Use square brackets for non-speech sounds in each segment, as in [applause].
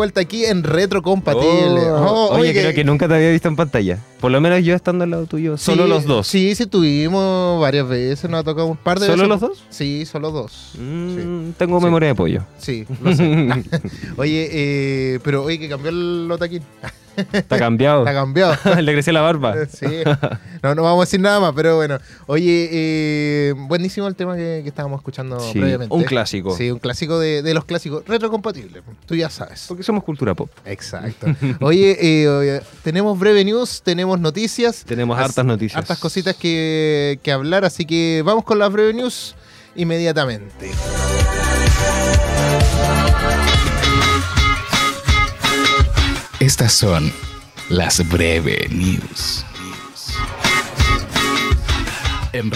Vuelta aquí en Retrocompatible. Oh, Oh, oye, que- creo que nunca te había visto en pantalla. Por lo menos yo estando al lado tuyo. Sí, Solo los dos. Sí, sí, tuvimos varias veces. Nos ha tocado un par de ¿Solo veces. los dos? Sí, solo dos. Mm, Tengo Sí. memoria de pollo. Sí, lo sé. [laughs] [laughs] oye, eh, pero oye, que cambió el lotaquín. Está cambiado. Está cambiado. [laughs] Le creció la barba. [laughs] Sí. No, no vamos a decir nada más, pero bueno. Oye, eh, buenísimo el tema que, que estábamos escuchando Sí, previamente. un clásico. Sí, un clásico de, de los clásicos. Retrocompatible. Tú ya sabes. Porque somos cultura pop. Exacto. Oye, eh, oye, tenemos breve news, tenemos noticias. Tenemos As- hartas noticias. Hartas cositas que, que hablar, así que vamos con las breve news inmediatamente. Estas son las breve news. En.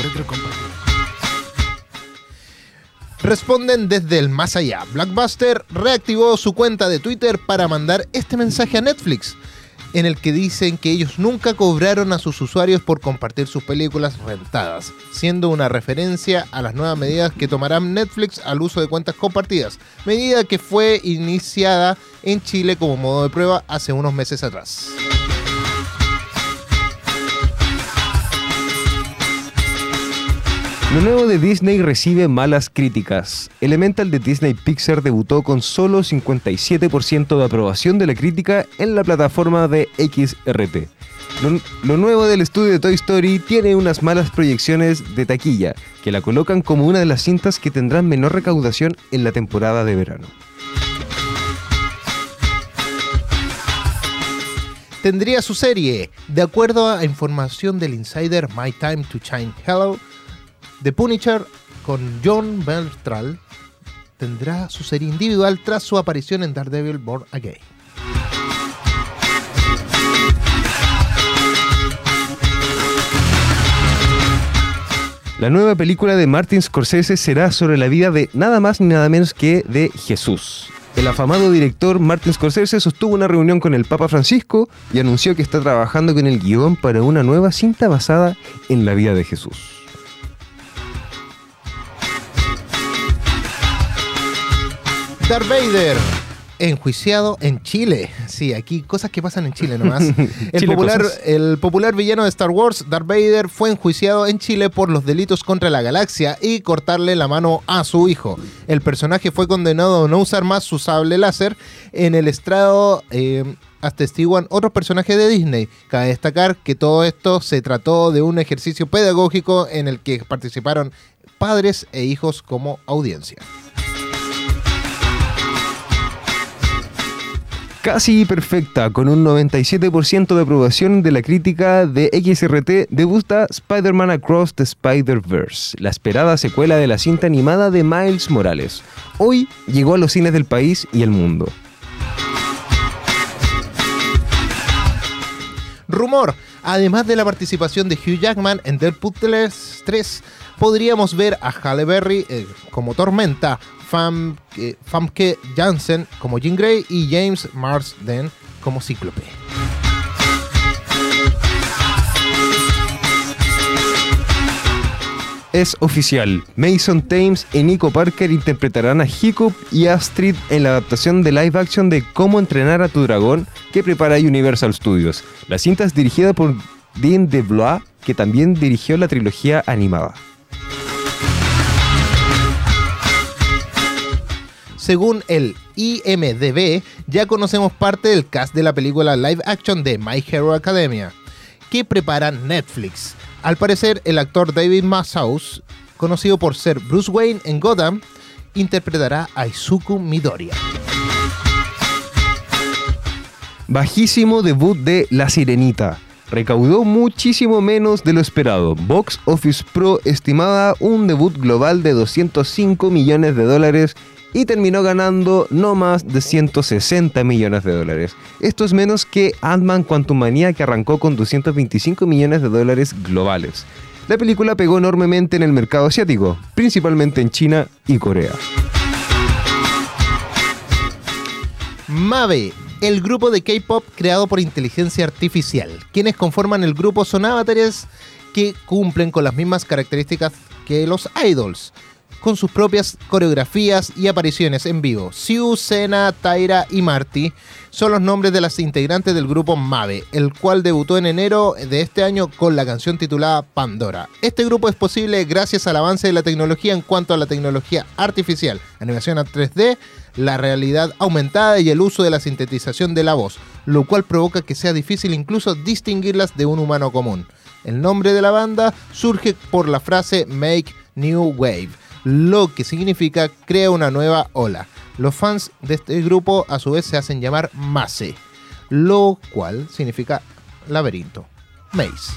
Responden desde el más allá. Blockbuster reactivó su cuenta de Twitter para mandar este mensaje a Netflix, en el que dicen que ellos nunca cobraron a sus usuarios por compartir sus películas rentadas, siendo una referencia a las nuevas medidas que tomarán Netflix al uso de cuentas compartidas, medida que fue iniciada en Chile como modo de prueba hace unos meses atrás. Lo nuevo de Disney recibe malas críticas. Elemental de Disney Pixar debutó con solo 57% de aprobación de la crítica en la plataforma de XRT. Lo, lo nuevo del estudio de Toy Story tiene unas malas proyecciones de taquilla, que la colocan como una de las cintas que tendrán menor recaudación en la temporada de verano. tendría su serie. De acuerdo a información del insider My Time to Shine Hello, The Punisher con John Beltral tendrá su serie individual tras su aparición en Daredevil Born Again. La nueva película de Martin Scorsese será sobre la vida de nada más ni nada menos que de Jesús. El afamado director Martin Scorsese sostuvo una reunión con el Papa Francisco y anunció que está trabajando con el guion para una nueva cinta basada en la vida de Jesús. Darth Vader, enjuiciado en Chile. Sí, aquí cosas que pasan en Chile nomás. [laughs] El, Chile popular, cosas. el popular villano de Star Wars, Darth Vader, fue enjuiciado en Chile por los delitos contra la galaxia y cortarle la mano a su hijo. El personaje fue condenado a no usar más su sable láser. En el estrado eh, atestiguan otros personajes de Disney. Cabe destacar que todo esto se trató de un ejercicio pedagógico en el que participaron padres e hijos como audiencia. Casi perfecta, con un 97% de aprobación de la crítica de XRT, debuta Spider-Man Across the Spider-Verse, la esperada secuela de la cinta animada de Miles Morales. Hoy llegó a los cines del país y el mundo. Rumor, además de la participación de Hugh Jackman en Deadpool 3, podríamos ver a Halle Berry eh, como Tormenta, Fam, eh, Famke Janssen como Jean Grey y James Marsden como Cíclope. Es oficial, Mason Thames y Nico Parker interpretarán a Hiccup y Astrid en la adaptación de live action de Cómo entrenar a tu dragón que prepara Universal Studios. La cinta es dirigida por Dean DeBlois, que también dirigió la trilogía animada. Según el IMDB, ya conocemos parte del cast de la película live action de My Hero Academia, que prepara Netflix. Al parecer, el actor David Masaus, conocido por ser Bruce Wayne en Gotham, interpretará a Izuku Midoriya. Bajísimo debut de La Sirenita. Recaudó muchísimo menos de lo esperado. Box Office Pro estimaba un debut global de 205 millones de dólares y terminó ganando no más de 160 millones de dólares. Esto es menos que Ant-Man Quantumania que arrancó con 225 millones de dólares globales. La película pegó enormemente en el mercado asiático, principalmente en China y Corea. Mave, el grupo de K-pop creado por inteligencia artificial. Quienes conforman el grupo son avatares que cumplen con las mismas características que los idols. Con sus propias coreografías y apariciones en vivo. Siu, Sena, Taira y Marty son los nombres de las integrantes del grupo Mave, el cual debutó en enero de este año con la canción titulada Pandora. Este grupo es posible gracias al avance de la tecnología en cuanto a la tecnología artificial, animación a 3D, la realidad aumentada y el uso de la sintetización de la voz, lo cual provoca que sea difícil incluso distinguirlas de un humano común. El nombre de la banda surge por la frase Make New Wave, lo que significa crea una nueva ola. Los fans de este grupo a su vez se hacen llamar Mace, lo cual significa laberinto. Maze.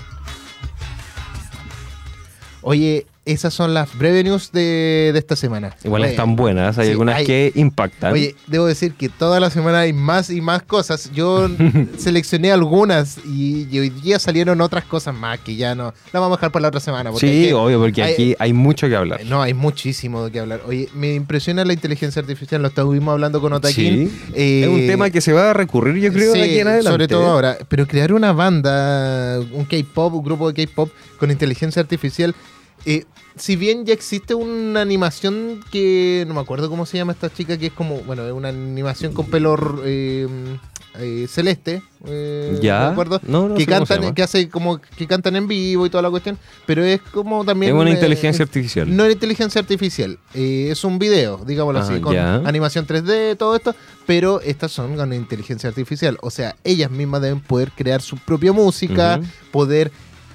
Oye, esas son las breve news de, de esta semana. Igual Oye, están buenas, hay sí, algunas hay- que impactan. Oye, debo decir que toda la semana hay más y más cosas. Yo [laughs] seleccioné algunas y, y hoy día salieron otras cosas más que ya no. Las vamos a dejar para la otra semana. porque sí, que- obvio, porque hay- aquí hay mucho que hablar. No, hay muchísimo de qué hablar. Oye, me impresiona la inteligencia artificial. Lo estuvimos hablando con Otaquín. Sí, Eh, es un tema que se va a recurrir, yo creo, de sí, aquí en adelante. Sobre todo ahora. Pero crear una banda, un K-pop, un grupo de K-pop con inteligencia artificial. Eh, si bien ya existe una animación que no me acuerdo cómo se llama esta chica, que es como, bueno, es una animación con pelo eh, eh, celeste. eh, Ya, no me acuerdo. no, no que cantan, que hace como que cantan en vivo y toda la cuestión. Pero es como también. Es una eh, inteligencia artificial. no es inteligencia artificial, eh, es un video, digámoslo Ah, así, con ya. animación 3D, todo esto, pero estas son con inteligencia artificial. O sea, ellas mismas deben poder crear su propia música, poder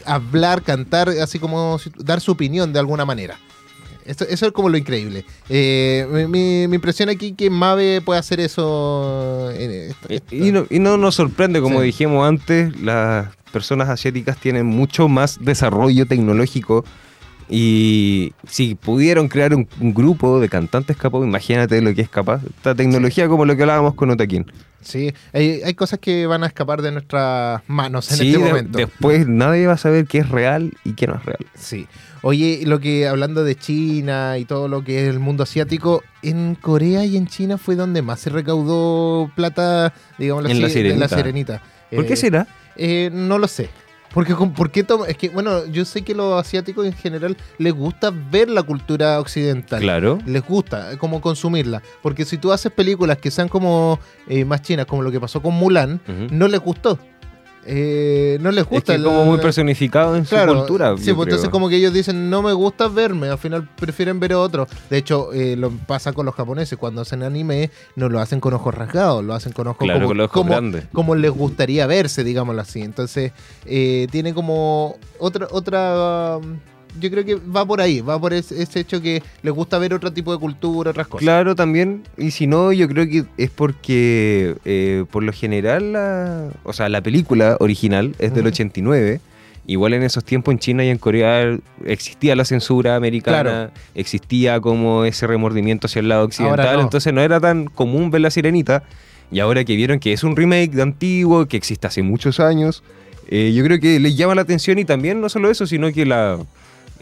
hablar, cantar, así como dar su opinión de alguna manera. Eso es como lo increíble. Eh, mi, mi- mi impresión aquí es que Mave puede hacer eso. en Y, no, y no nos sorprende, como Sí. dijimos antes, las personas asiáticas tienen mucho más desarrollo tecnológico y si pudieron crear un, un grupo de cantantes capaz, imagínate lo que es capaz. Esta tecnología como lo que hablábamos con Otaquín. Sí, hay, hay cosas que van a escapar de nuestras manos en Sí, este de- momento. después nadie va a saber qué es real y qué no es real. Sí. Oye, lo que hablando de China y todo lo que es el mundo asiático, en Corea y en China fue donde más se recaudó plata, digamos En la de Sirenita. sirenita. ¿Por qué Eh, será? eh, no lo sé. Porque, con- ¿por qué toma- Es que, bueno, yo sé que los asiáticos en general les gusta ver la cultura occidental. Claro. Les gusta, eh, como consumirla. Porque si tú haces películas que sean como eh, más chinas, como lo que pasó con Mulan, no les gustó. Eh, no les Es gusta. que el- como muy personificado en su cultura. Sí, pues entonces como que ellos dicen, no me gusta verme, al final prefieren ver a otro. De hecho, eh, lo pasa con los japoneses, cuando hacen anime, no lo hacen con ojos rasgados, lo hacen con ojos Claro, como, con los ojos como, grandes. como les gustaría verse, digámoslo así. Entonces, eh, tiene como otra, otra, um, yo creo que va por ahí, va por ese, ese hecho que les gusta ver otro tipo de cultura, otras cosas. Claro, también. Y si no, yo creo que es porque, eh, por lo general, la, o sea, la película original es del Ujú. 89. Igual en esos tiempos en China y en Corea existía la censura americana, Claro. existía como ese remordimiento hacia el lado occidental, no. entonces no era tan común ver la sirenita. Y ahora que vieron que es un remake de antiguo, que existe hace muchos años, eh, yo creo que les llama la atención y también no solo eso, sino que la,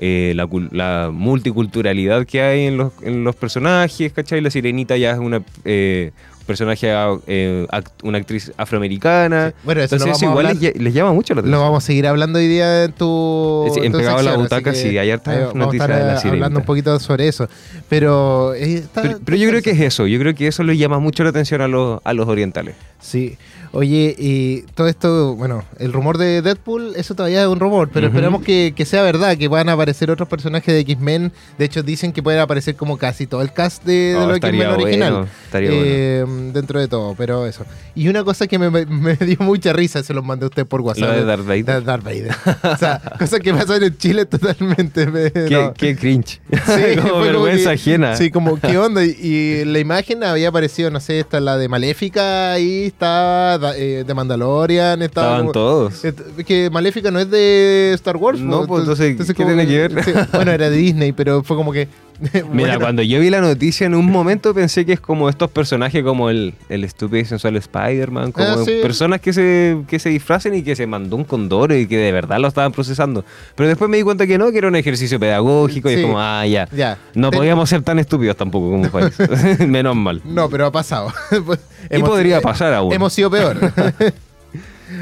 eh, la, la multiculturalidad que hay en los, en los personajes, ¿cachai? La sirenita ya es una eh, personaje, eh, act- una actriz afroamericana. Sí. Bueno, eso lo Entonces eso igual hablar- les, lla- les llama mucho la Lo atención. vamos a seguir hablando hoy día en tu. En en tu Pegado a la Butaca, sí, hay hartas noticias de la eh, hablando sirenita. un poquito sobre eso. Pero, eh, está- Pero, pero yo creo que es eso, yo creo que eso le llama mucho la atención a los, a los orientales. Sí. Oye, y todo esto, bueno, el rumor de Deadpool, eso todavía es un rumor, pero esperamos que, que sea verdad, que a aparecer otros personajes de X-Men. De hecho, dicen que pueden aparecer como casi todo el cast de, de Oh, los X-Men original. bueno, estaría bueno. Eh, Dentro de todo, pero eso. Y una cosa que me, me dio mucha risa, se los mandé a usted por WhatsApp. Lo de Darth Vader. Da- Darth Vader. o sea, [laughs] cosas que pasan en Chile totalmente. me- Qué, no. qué cringe. Sí, [laughs] como vergüenza que- ajena. Sí, como, ¿qué [laughs] onda? Y, y la imagen había aparecido, no sé, está la de Maléfica, ahí está da- eh, de Mandalorian, estaba Estaban como- todos. Et- Que Maléfica no es de Star Wars. No, pues, entonces, ¿qué como tiene que ver? sí, bueno, era de Disney, pero fue como que. [laughs] Mira, cuando yo vi la noticia en un momento pensé que es como estos personajes como el, el estúpido y sensual Spider-Man, como Ah, sí. personas que se, que se disfracen y que se mandó un condoro y que de verdad lo estaban procesando. Pero después me di cuenta que no, que era un ejercicio pedagógico y es como, ah, ya. Ya. No podíamos ser tan estúpidos tampoco como país. [laughs] [laughs] Menos mal. No, pero ha pasado. Pues, Y podría eh, pasar aún. Hemos sido peor.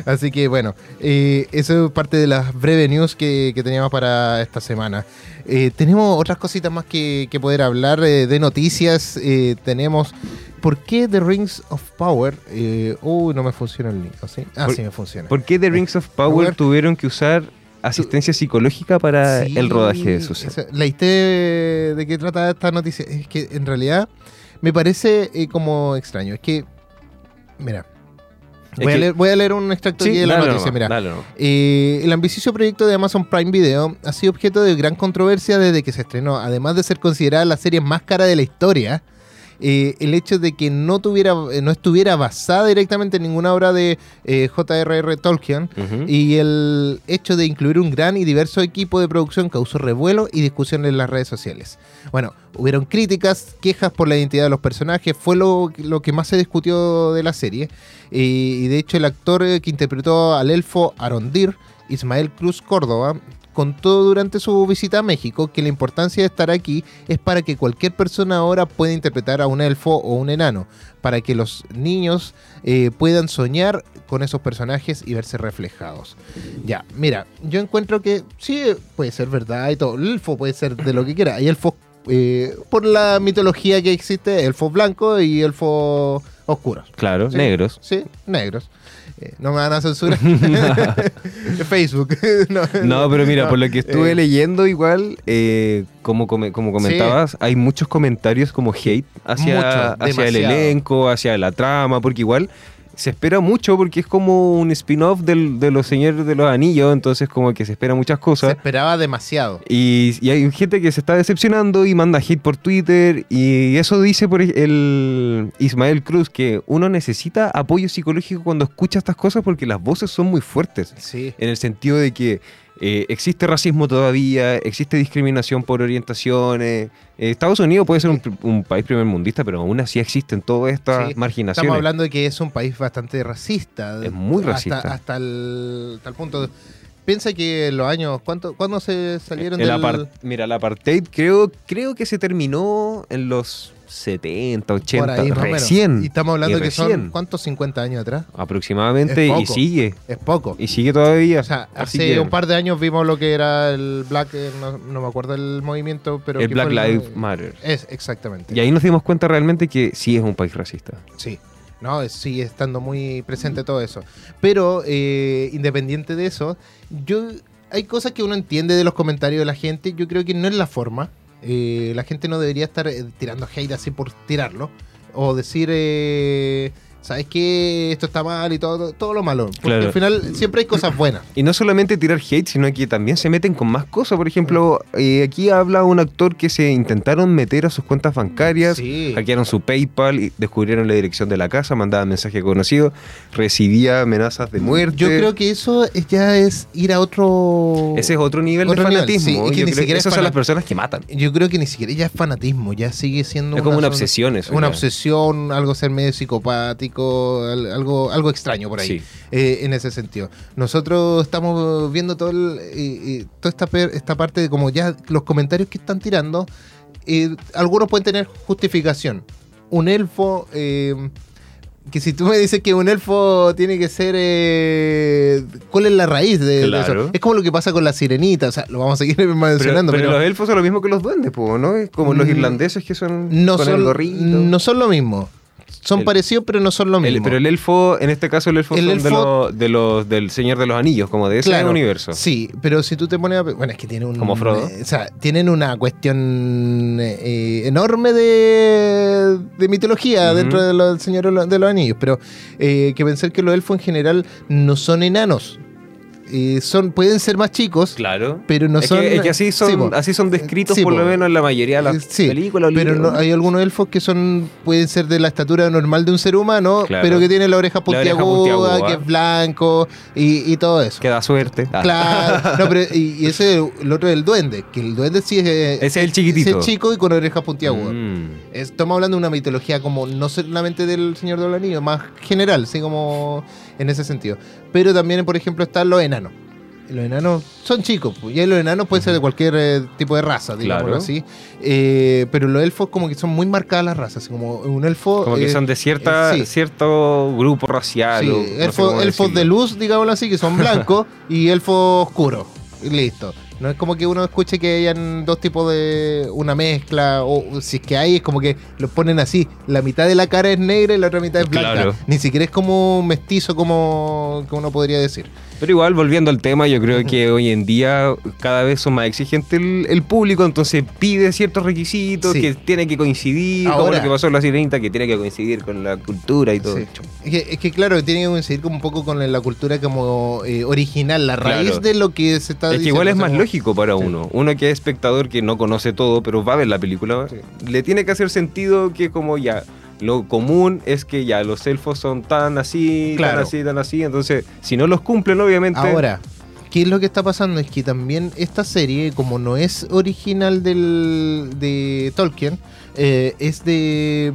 Así que bueno, eh, eso es parte de las breves news que, que teníamos para esta semana. Eh, tenemos otras cositas más que, que poder hablar eh, de noticias. Eh, tenemos. ¿Por qué The Rings of Power? Uy, no me funciona el link. Ah, sí me funciona. ¿Por qué The Rings of Power Power. tuvieron que usar asistencia psicológica para Sí, el rodaje de su set? esa- ¿Leíste de qué trata esta noticia? Es que en realidad me parece como extraño. Es que, mira, voy, a, leer, voy a leer un extracto aquí de la noticia. nomás, Mira, dale. Eh, el ambicioso proyecto de Amazon Prime Video ha sido objeto de gran controversia desde que se estrenó. Además de ser considerada la serie más cara de la historia, eh, el hecho de que no, tuviera, eh, no estuviera basada directamente en ninguna obra de eh, J.R.R. Tolkien y el hecho de incluir un gran y diverso equipo de producción causó revuelo y discusión en las redes sociales. Bueno, hubieron críticas, quejas por la identidad de los personajes, fue lo, lo que más se discutió de la serie. Y de hecho el actor eh, que interpretó al elfo Arondir, Ismael Cruz Córdoba, contó durante su visita a México que la importancia de estar aquí es para que cualquier persona ahora pueda interpretar a un elfo o un enano, para que los niños eh, puedan soñar con esos personajes y verse reflejados. Ya, mira, yo encuentro que sí puede ser verdad y todo. El elfo puede ser de lo que quiera. Hay elfos, eh, por la mitología que existe, elfos blancos y elfos oscuros. Claro, Sí. negros. Sí, negros. Eh, no me van a censurar. [laughs] [laughs] Facebook. [laughs] no, No, pero mira, no, por lo que estuve eh, leyendo igual, eh, como, come- como comentabas, hay muchos comentarios como hate hacia, Mucho, hacia el elenco, hacia la trama, porque igual se espera mucho porque es como un spin-off del- de los Señores de los Anillos, entonces como que se espera muchas Se cosas. esperaba demasiado. Y, y hay gente que se está decepcionando y manda hate por Twitter. Y eso dice por el Ismael Cruz que uno necesita apoyo psicológico cuando escucha estas cosas porque las voces son muy fuertes. Sí. En el sentido de que eh, existe racismo todavía, existe discriminación por orientaciones. Eh, Estados Unidos puede ser un, un país primermundista, pero aún así existen todas estas Sí, marginaciones. Estamos hablando de que es un país bastante racista. Es muy racista. Hasta, el, hasta el punto. de- piensa que en los años. ¿cuánto, ¿Cuándo se salieron El del.? Mira, el apartheid creo, creo que se terminó en los 70, 80, por ahí, recién. Y estamos hablando y que son. ¿Cuántos? 50 años atrás. Aproximadamente, y sigue. Es poco. Y sigue todavía. O sea, hace que un par de años vimos lo que era el Black. eh, No, no me acuerdo el movimiento, pero. el Black Lives Matter. Es, exactamente. Y ahí nos dimos cuenta realmente que sí es un país racista. Sí. No, sigue estando muy presente todo eso. Pero, eh, independiente de eso, yo hay cosas que uno entiende de los comentarios de la gente. Yo creo que no es la forma. Eh, la gente no debería estar eh, tirando hate así por tirarlo. O decir, eh, ¿sabes qué? Esto está mal y todo, todo lo malo. Porque Claro. al final siempre hay cosas buenas. Y no solamente tirar hate, sino que también se meten con más cosas. Por ejemplo, eh, aquí habla un actor que se intentaron meter a sus cuentas bancarias, Sí. hackearon su PayPal y descubrieron la dirección de la casa, mandaban mensaje conocido, recibía amenazas de muerte. Yo creo que eso es- ya es ir a otro... Ese es otro nivel Otro de nivel, fanatismo. sí, es que Yo ni creo siquiera es esas son las personas que matan. Yo creo que ni siquiera ya es fanatismo, ya sigue siendo Es como una obsesión eso. Una ya. obsesión, algo ser medio psicopático, al- algo, algo extraño por ahí, Sí. eh, en ese sentido. Nosotros estamos viendo todo el- eh, toda esta, parte de como ya los comentarios que están tirando, eh, algunos pueden tener justificación. Un elfo, eh, que si tú me dices que un elfo tiene que ser... eh, ¿Cuál es la raíz de, eso? Es como lo que pasa con la sirenita, o sea, lo vamos a seguir [laughs] mencionando, pero pero, los elfos son lo mismo que los duendes, ¿no? Es como los Mm, irlandeses que son no, con el son, gorrito. no son lo mismo. Son El- parecidos, pero no son lo El- mismo. pero el elfo, en este caso el elfo El son de, los, de los del Señor de los Anillos, como de ese Claro, universo. Sí, pero si tú te pones a... Bueno, es que tiene un... Como Frodo. eh, o sea, tienen una cuestión eh, eh, enorme de, de mitología dentro de los Señor de los, de los Anillos, pero eh, que pensar que los elfos en general no son enanos. Eh, son, pueden ser más chicos, Claro. pero no es, son... que, es que así son, Sí, po. así son descritos Sí, por po. lo menos en la mayoría de las Eh, sí, películas. Pero libros. no, hay algunos elfos que son pueden ser de la estatura normal de un ser humano, Claro. pero que tienen la oreja La oreja puntiaguda, que es blanco y, y todo eso. Que da suerte. Ah. Claro, no, pero y, y ese el otro es el duende, que el duende sí es, Ese es el chiquitito. es chico y con orejas puntiagudas. Mm. Estamos hablando de una mitología como no solamente del Señor de los Anillos, más general, sí como en ese sentido. Pero también, por ejemplo, están los enanos. Los enanos son chicos, pues, y los enanos pueden ser de cualquier eh, tipo de raza, digámoslo Claro. así. Eh, pero los elfos como que son muy marcadas las razas, así como un elfo... Como que eh, son de cierta, eh, sí. cierto grupo racial. Sí, o no sé elfos, de luz, digámoslo así, que son blancos, [laughs] y elfos oscuros. Y listo. No es como que uno escuche que hayan dos tipos de una mezcla, o si es que hay, es como que lo ponen así. La mitad de la cara es negra y la otra mitad es blanca. Claro. Ni siquiera es como mestizo como, como uno podría decir. Pero igual, volviendo al tema, yo creo que hoy en día cada vez son más exigentes el, el público, entonces pide ciertos requisitos Sí. que tiene que coincidir, como Ahora- lo que pasó en la sirenita, que tiene que coincidir con la cultura y todo. Sí. Es, que, es que, claro, tiene que coincidir como un poco con la cultura como eh, original, la raíz Claro. de lo que se está Es que igual es más como- lógico para Sí. uno. Uno que es espectador que no conoce todo, pero va a ver la película, le tiene que hacer sentido que como ya, lo común es que ya los elfos son tan así, Claro. tan así, tan así. Entonces, si no los cumplen, obviamente... Ahora, ¿qué es lo que está pasando? Es que también esta serie, como no es original del, de Tolkien, eh, es de.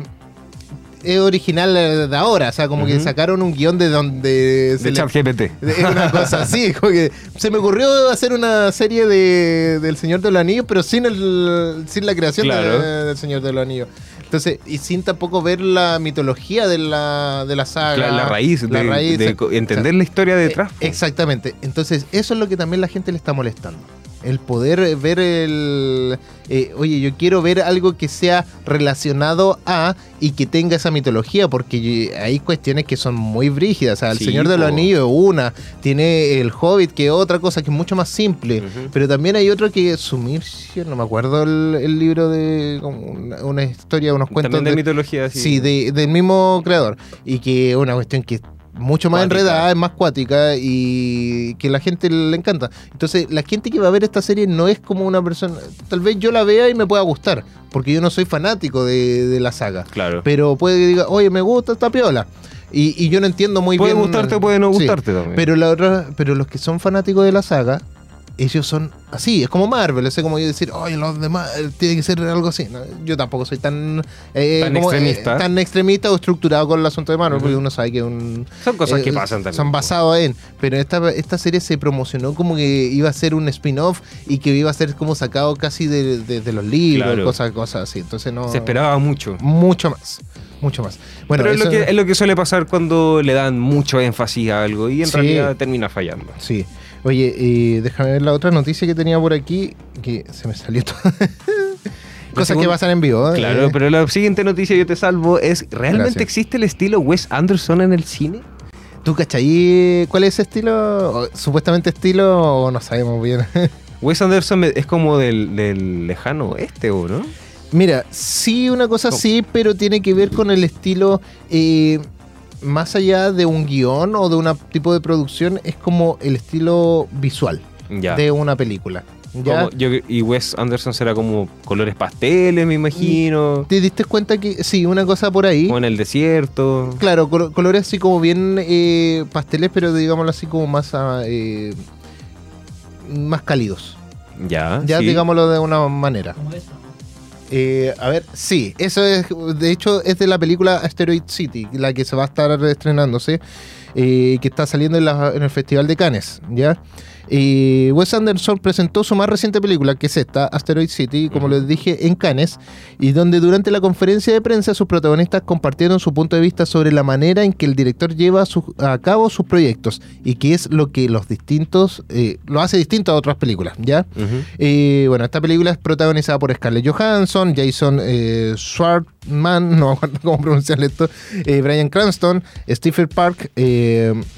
Es original de ahora, o sea, como que sacaron un guion de donde. se de ChatGPT. Es una cosa así, [laughs] como que se me ocurrió hacer una serie de, del Señor de los Anillos, pero sin el sin la creación Claro. del Señor de los Anillos. Entonces, y sin tampoco ver la mitología de la, de la saga. La, la raíz, la de, raíz, de entender o sea, la historia detrás. eh, Exactamente. Entonces, eso es lo que también la gente le está molestando. El poder ver el... eh, oye, yo quiero ver algo que sea relacionado a y que tenga esa mitología, porque hay cuestiones que son muy brígidas. O sea, el Sí, Señor de los. Anillos es una, tiene el Hobbit, que es otra cosa que es mucho más simple. Pero también hay otro que Sumircio, no me acuerdo el, el libro de una, una historia, unos cuentos También de, de, mitología, sí. Sí, de- del mismo creador. Y que es una cuestión que mucho más Cuática. enredada, es más cuática y que la gente le encanta. Entonces, la gente que va a ver esta serie no es como una persona. Tal vez yo la vea y me pueda gustar, porque yo no soy fanático de, de la saga. Claro. Pero puede que diga, oye, me gusta esta piola. Y, y yo no entiendo muy puede bien. gustarte o puede no Sí. gustarte también. Pero, la otra, pero los que son fanáticos de la saga, ellos son así, es como Marvel, es como yo decir, oye, los demás eh, tiene que ser algo así. ¿no? Yo tampoco soy tan, eh, Tan como, eh, extremista. tan extremista o estructurado con el asunto de Marvel, porque uno sabe que un, Son cosas eh, que pasan también. Son basados en. Pero esta, esta serie se promocionó como que iba a ser un spin-off y que iba a ser como sacado casi de, de- de los libros, Claro. cosas, cosas así. Entonces no. Se esperaba mucho. Mucho más. Mucho más. Bueno, Pero es lo, que, es lo que suele pasar cuando le dan mucho énfasis a algo y en Sí. realidad termina fallando. Sí. Oye, eh, déjame ver la otra noticia que tenía por aquí, que se me salió todo. [laughs] Cosas que pasan en vivo. ¿eh? Claro, pero la siguiente noticia yo te salvo es, ¿realmente Gracias. existe el estilo Wes Anderson en el cine? ¿Tú cachai cuál es ese estilo? Supuestamente estilo o no sabemos bien. [laughs] Wes Anderson es como del, del lejano oeste, ¿o no? Mira, sí, una cosa sí, pero tiene que ver con el estilo eh, más allá de un guion o de un tipo de producción, es como el estilo visual Ya. de una película. ¿ya? Como- yo- y Wes Anderson será como colores pasteles, me imagino. ¿Te diste cuenta que sí, una cosa por ahí? Como en el desierto. Claro, colo- colores así como bien eh, pasteles, pero digámoslo así como más ah, eh, más cálidos. Ya. Ya sí. digámoslo de una manera. Como eso. Eh, a ver, sí, eso es, de hecho, es de la película Asteroid City, la que se va a estar estrenándose, eh, que está saliendo en, la- en el Festival de Cannes, ¿ya? Eh, Wes Anderson presentó su más reciente película, que es esta, Asteroid City, como les dije, en Cannes, y donde durante la conferencia de prensa sus protagonistas compartieron su punto de vista sobre la manera en que el director lleva su- a cabo sus proyectos y qué es lo que los distintos, eh, lo hace distinto a otras películas, ¿ya? Eh, bueno, esta película es protagonizada por Scarlett Johansson, Jason eh, Schwartzman, [laughs] no me acuerdo cómo pronunciar esto, eh, Brian Cranston, Stephen Park,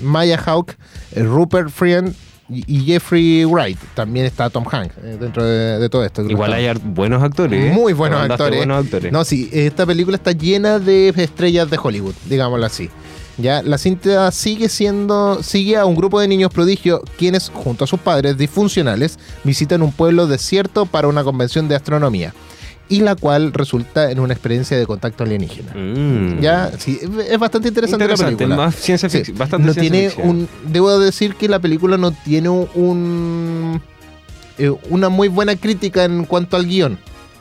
Maya Hawke, eh, Rupert Friend y, y Jeffrey Wright. También está Tom Hanks eh, dentro de, de todo esto. Igual hay buenos actores. ¿eh? Muy buenos actores. buenos actores. No, sí, esta película está llena de estrellas de Hollywood, digámoslo así. Ya, la cinta sigue siendo, sigue a un grupo de niños prodigio quienes, junto a sus padres disfuncionales, visitan un pueblo desierto para una convención de astronomía, y la cual resulta en una experiencia de contacto alienígena. Mm. Ya, sí, es- bastante interesante, Interesante, la película. más ciencia Sí. Bastante no ciencia tiene ficción. un debo decir que la película no tiene un eh, una muy buena crítica en cuanto al guion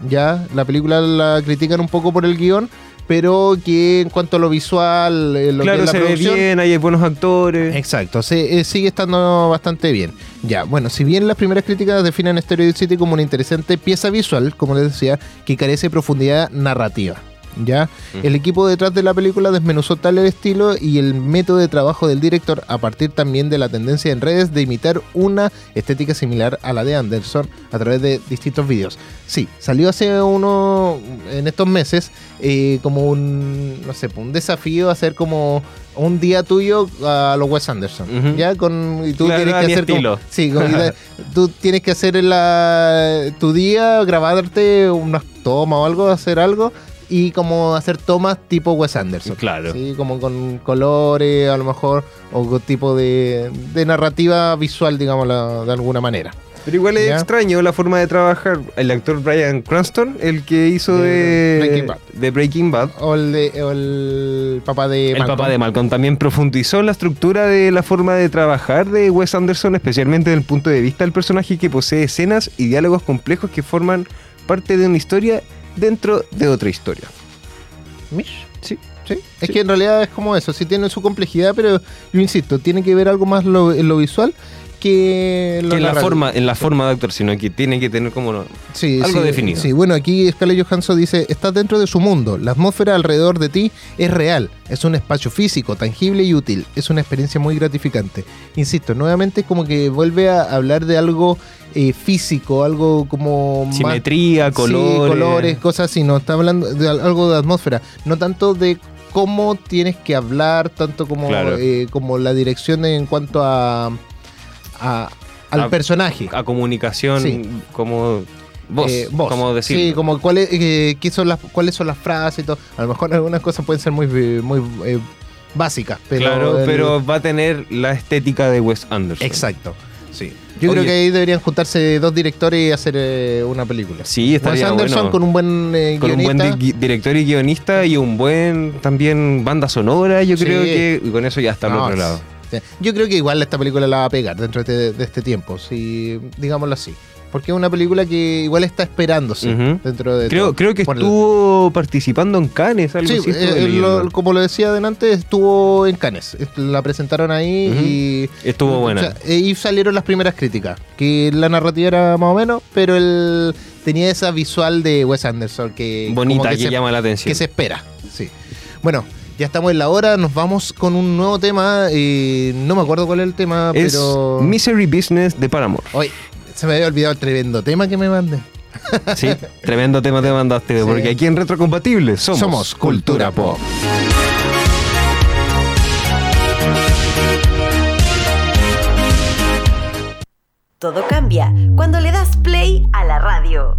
ya la película la critican un poco por el guion pero que en cuanto a lo visual, eh, lo que claro, es la se ve bien, hay buenos actores. Exacto, se- eh, sigue estando bastante bien. Ya, bueno, si bien las primeras críticas definen Stereo City como una interesante pieza visual, como les decía, que carece de profundidad narrativa. ¿Ya? El equipo detrás de la película desmenuzó tal el estilo y el método de trabajo del director a partir también de la tendencia en redes de imitar una estética similar a la de Anderson a través de distintos videos. Sí, salió hace uno, en estos meses, eh, como un, no sé, un desafío hacer como un día tuyo a los Wes Anderson. ¿ya? Con, y tú Claro, tienes que hacer como- estilo. sí, como- y da- [laughs] tú tienes que hacer en la, tu día, grabarte unas tomas o algo, hacer algo y como hacer tomas tipo Wes Anderson. Claro. Sí, como con colores a lo mejor o con tipo de, de narrativa visual, digamos, de alguna manera. Pero igual es Ya. extraño la forma de trabajar. El actor Brian Cranston, el que hizo De de, Breaking Bad. de Breaking Bad. O el, de, o el papá de El Malcolm. papá de Malcolm también profundizó en la estructura de la forma de trabajar de Wes Anderson, especialmente desde el punto de vista del personaje que posee escenas y diálogos complejos que forman parte de una historia dentro de otra historia. Mish. Sí. Sí, es Sí. que en realidad es como eso, sí tiene su complejidad, pero yo insisto, tiene que ver algo más lo, en lo visual que en lo Que en la forma, en la forma de actuar, sino que tiene que tener como Sí, algo sí, definido. Sí, bueno, aquí Scarlett Johansson dice, estás dentro de su mundo, la atmósfera alrededor de ti es real, es un espacio físico, tangible y útil, es una experiencia muy gratificante. Insisto, nuevamente es como que vuelve a hablar de algo eh, físico, algo como más- simetría, Sí, colores. colores, cosas así, no, está hablando de al- algo de atmósfera, no tanto de cómo tienes que hablar, tanto como, Claro. eh, como la dirección en cuanto a, a- al A- personaje. a comunicación Sí. como Eh, voz. como decir. Sí, como cuáles eh, qué son las, cuáles son las frases y todo. A lo mejor [laughs] algunas cosas pueden ser muy, eh, muy eh, básicas, pero. claro, el- pero va a tener la estética de Wes Anderson. Exacto. Sí. Yo Oye. creo que ahí deberían juntarse dos directores y hacer una película. Sí, Wes estaría Anderson bueno. con un buen con un buen di- director y guionista y un buen también banda sonora, yo Sí. creo que y con eso ya está al No, otro lado. Sí. Yo creo que igual esta película la va a pegar dentro de, de este tiempo, si digámoslo así. Porque es una película que igual está esperándose dentro de Creo, todo. creo que Por el- estuvo participando en Cannes, algo Sí, así. eh, lo- como lo decía adelante, estuvo en Cannes. La presentaron ahí y. Estuvo buena. o sea, eh, y salieron las primeras críticas. Que la narrativa era más o menos, pero él tenía esa visual de Wes Anderson que. Bonita, que, se, llama la atención. que se espera. Sí. Bueno. Ya estamos en la hora, nos vamos con un nuevo tema. eh, no me acuerdo cuál es el tema, es pero. Misery Business de Paramore. Oye, se me había olvidado el tremendo tema que me mandé. Sí, tremendo tema te mandaste, Sí. porque aquí en Retrocompatibles somos, Somos Cultura Pop. Todo cambia cuando le das play a la radio.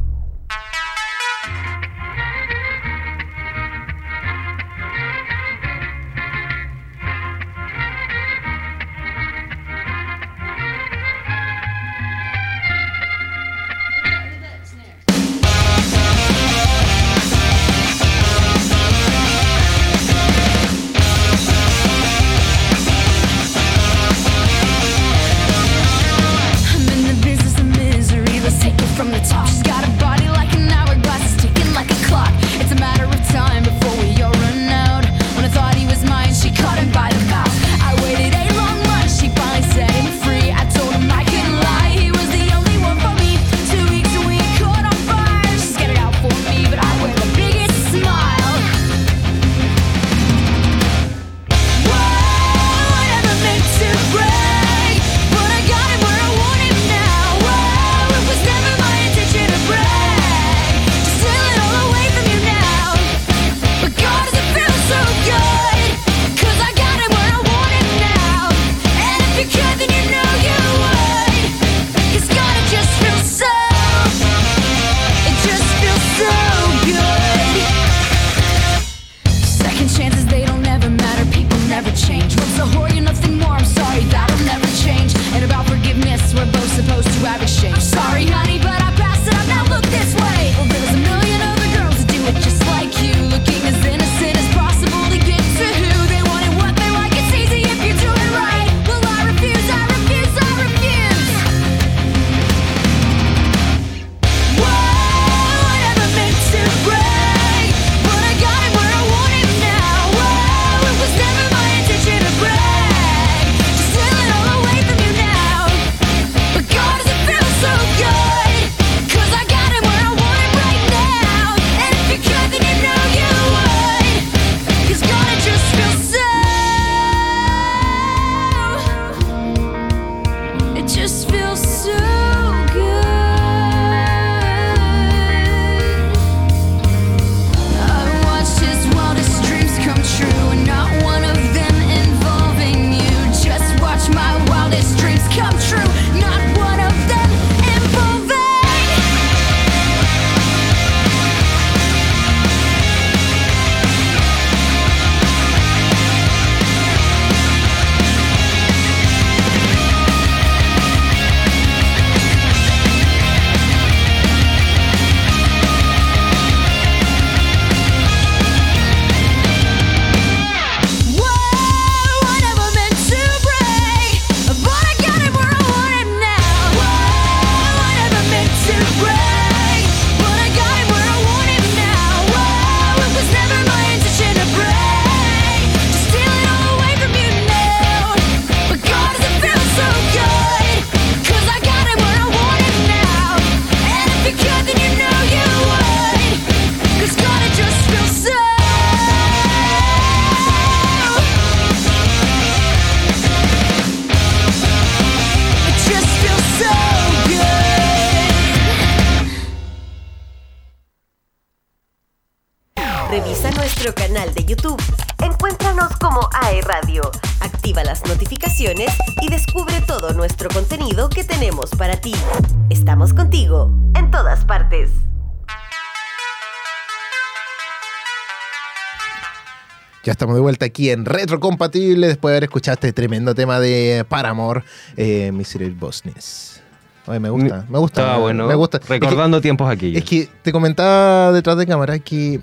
Estamos de vuelta aquí en Retrocompatible después de haber escuchado este tremendo tema de Paramore, eh, Bosnies. Oye, me gusta, me gusta. Estaba bueno. Me gusta. Es que- Recordando tiempos aquellos. Es que te comentaba detrás de cámara que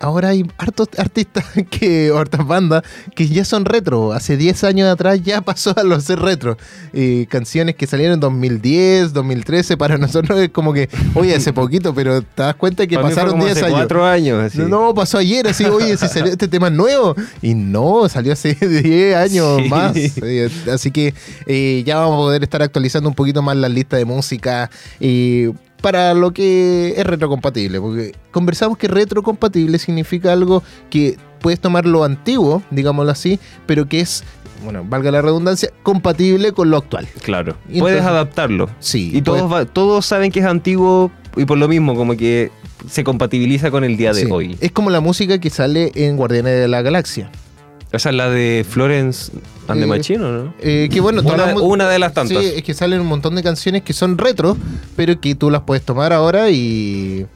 ahora hay hartos artistas [laughs] que, o hartas bandas que ya son retro. Hace 10 años atrás ya [laughs] pasó a los ser retro. Eh, canciones que salieron en 2010, 2013, para nosotros es como que, oye, hace poquito, pero te das cuenta que Para mí fue pasaron como 10 hace años. cuatro años. así. No, pasó ayer, así, oye, si salió este tema es nuevo. Y no, salió hace [laughs] 10 años Sí. más. Eh, así que eh, ya vamos a poder estar actualizando un poquito más la lista de música eh, para lo que es retrocompatible. Porque conversamos que retrocompatible significa algo que puedes tomar lo antiguo, digámoslo así, pero que es, bueno, valga la redundancia, compatible con lo actual. Claro. Y Puedes entonces- adaptarlo. Sí. Y todos, va- todos saben que es antiguo y por lo mismo como que se compatibiliza con el día de Sí. hoy. Es como la música que sale en Guardianes de la Galaxia. Esa es la de Florence and the Eh, Machine, ¿o no? Eh, que bueno, Una, las una de las tantas. Sí, es que salen un montón de canciones que son retro, pero que tú las puedes tomar ahora y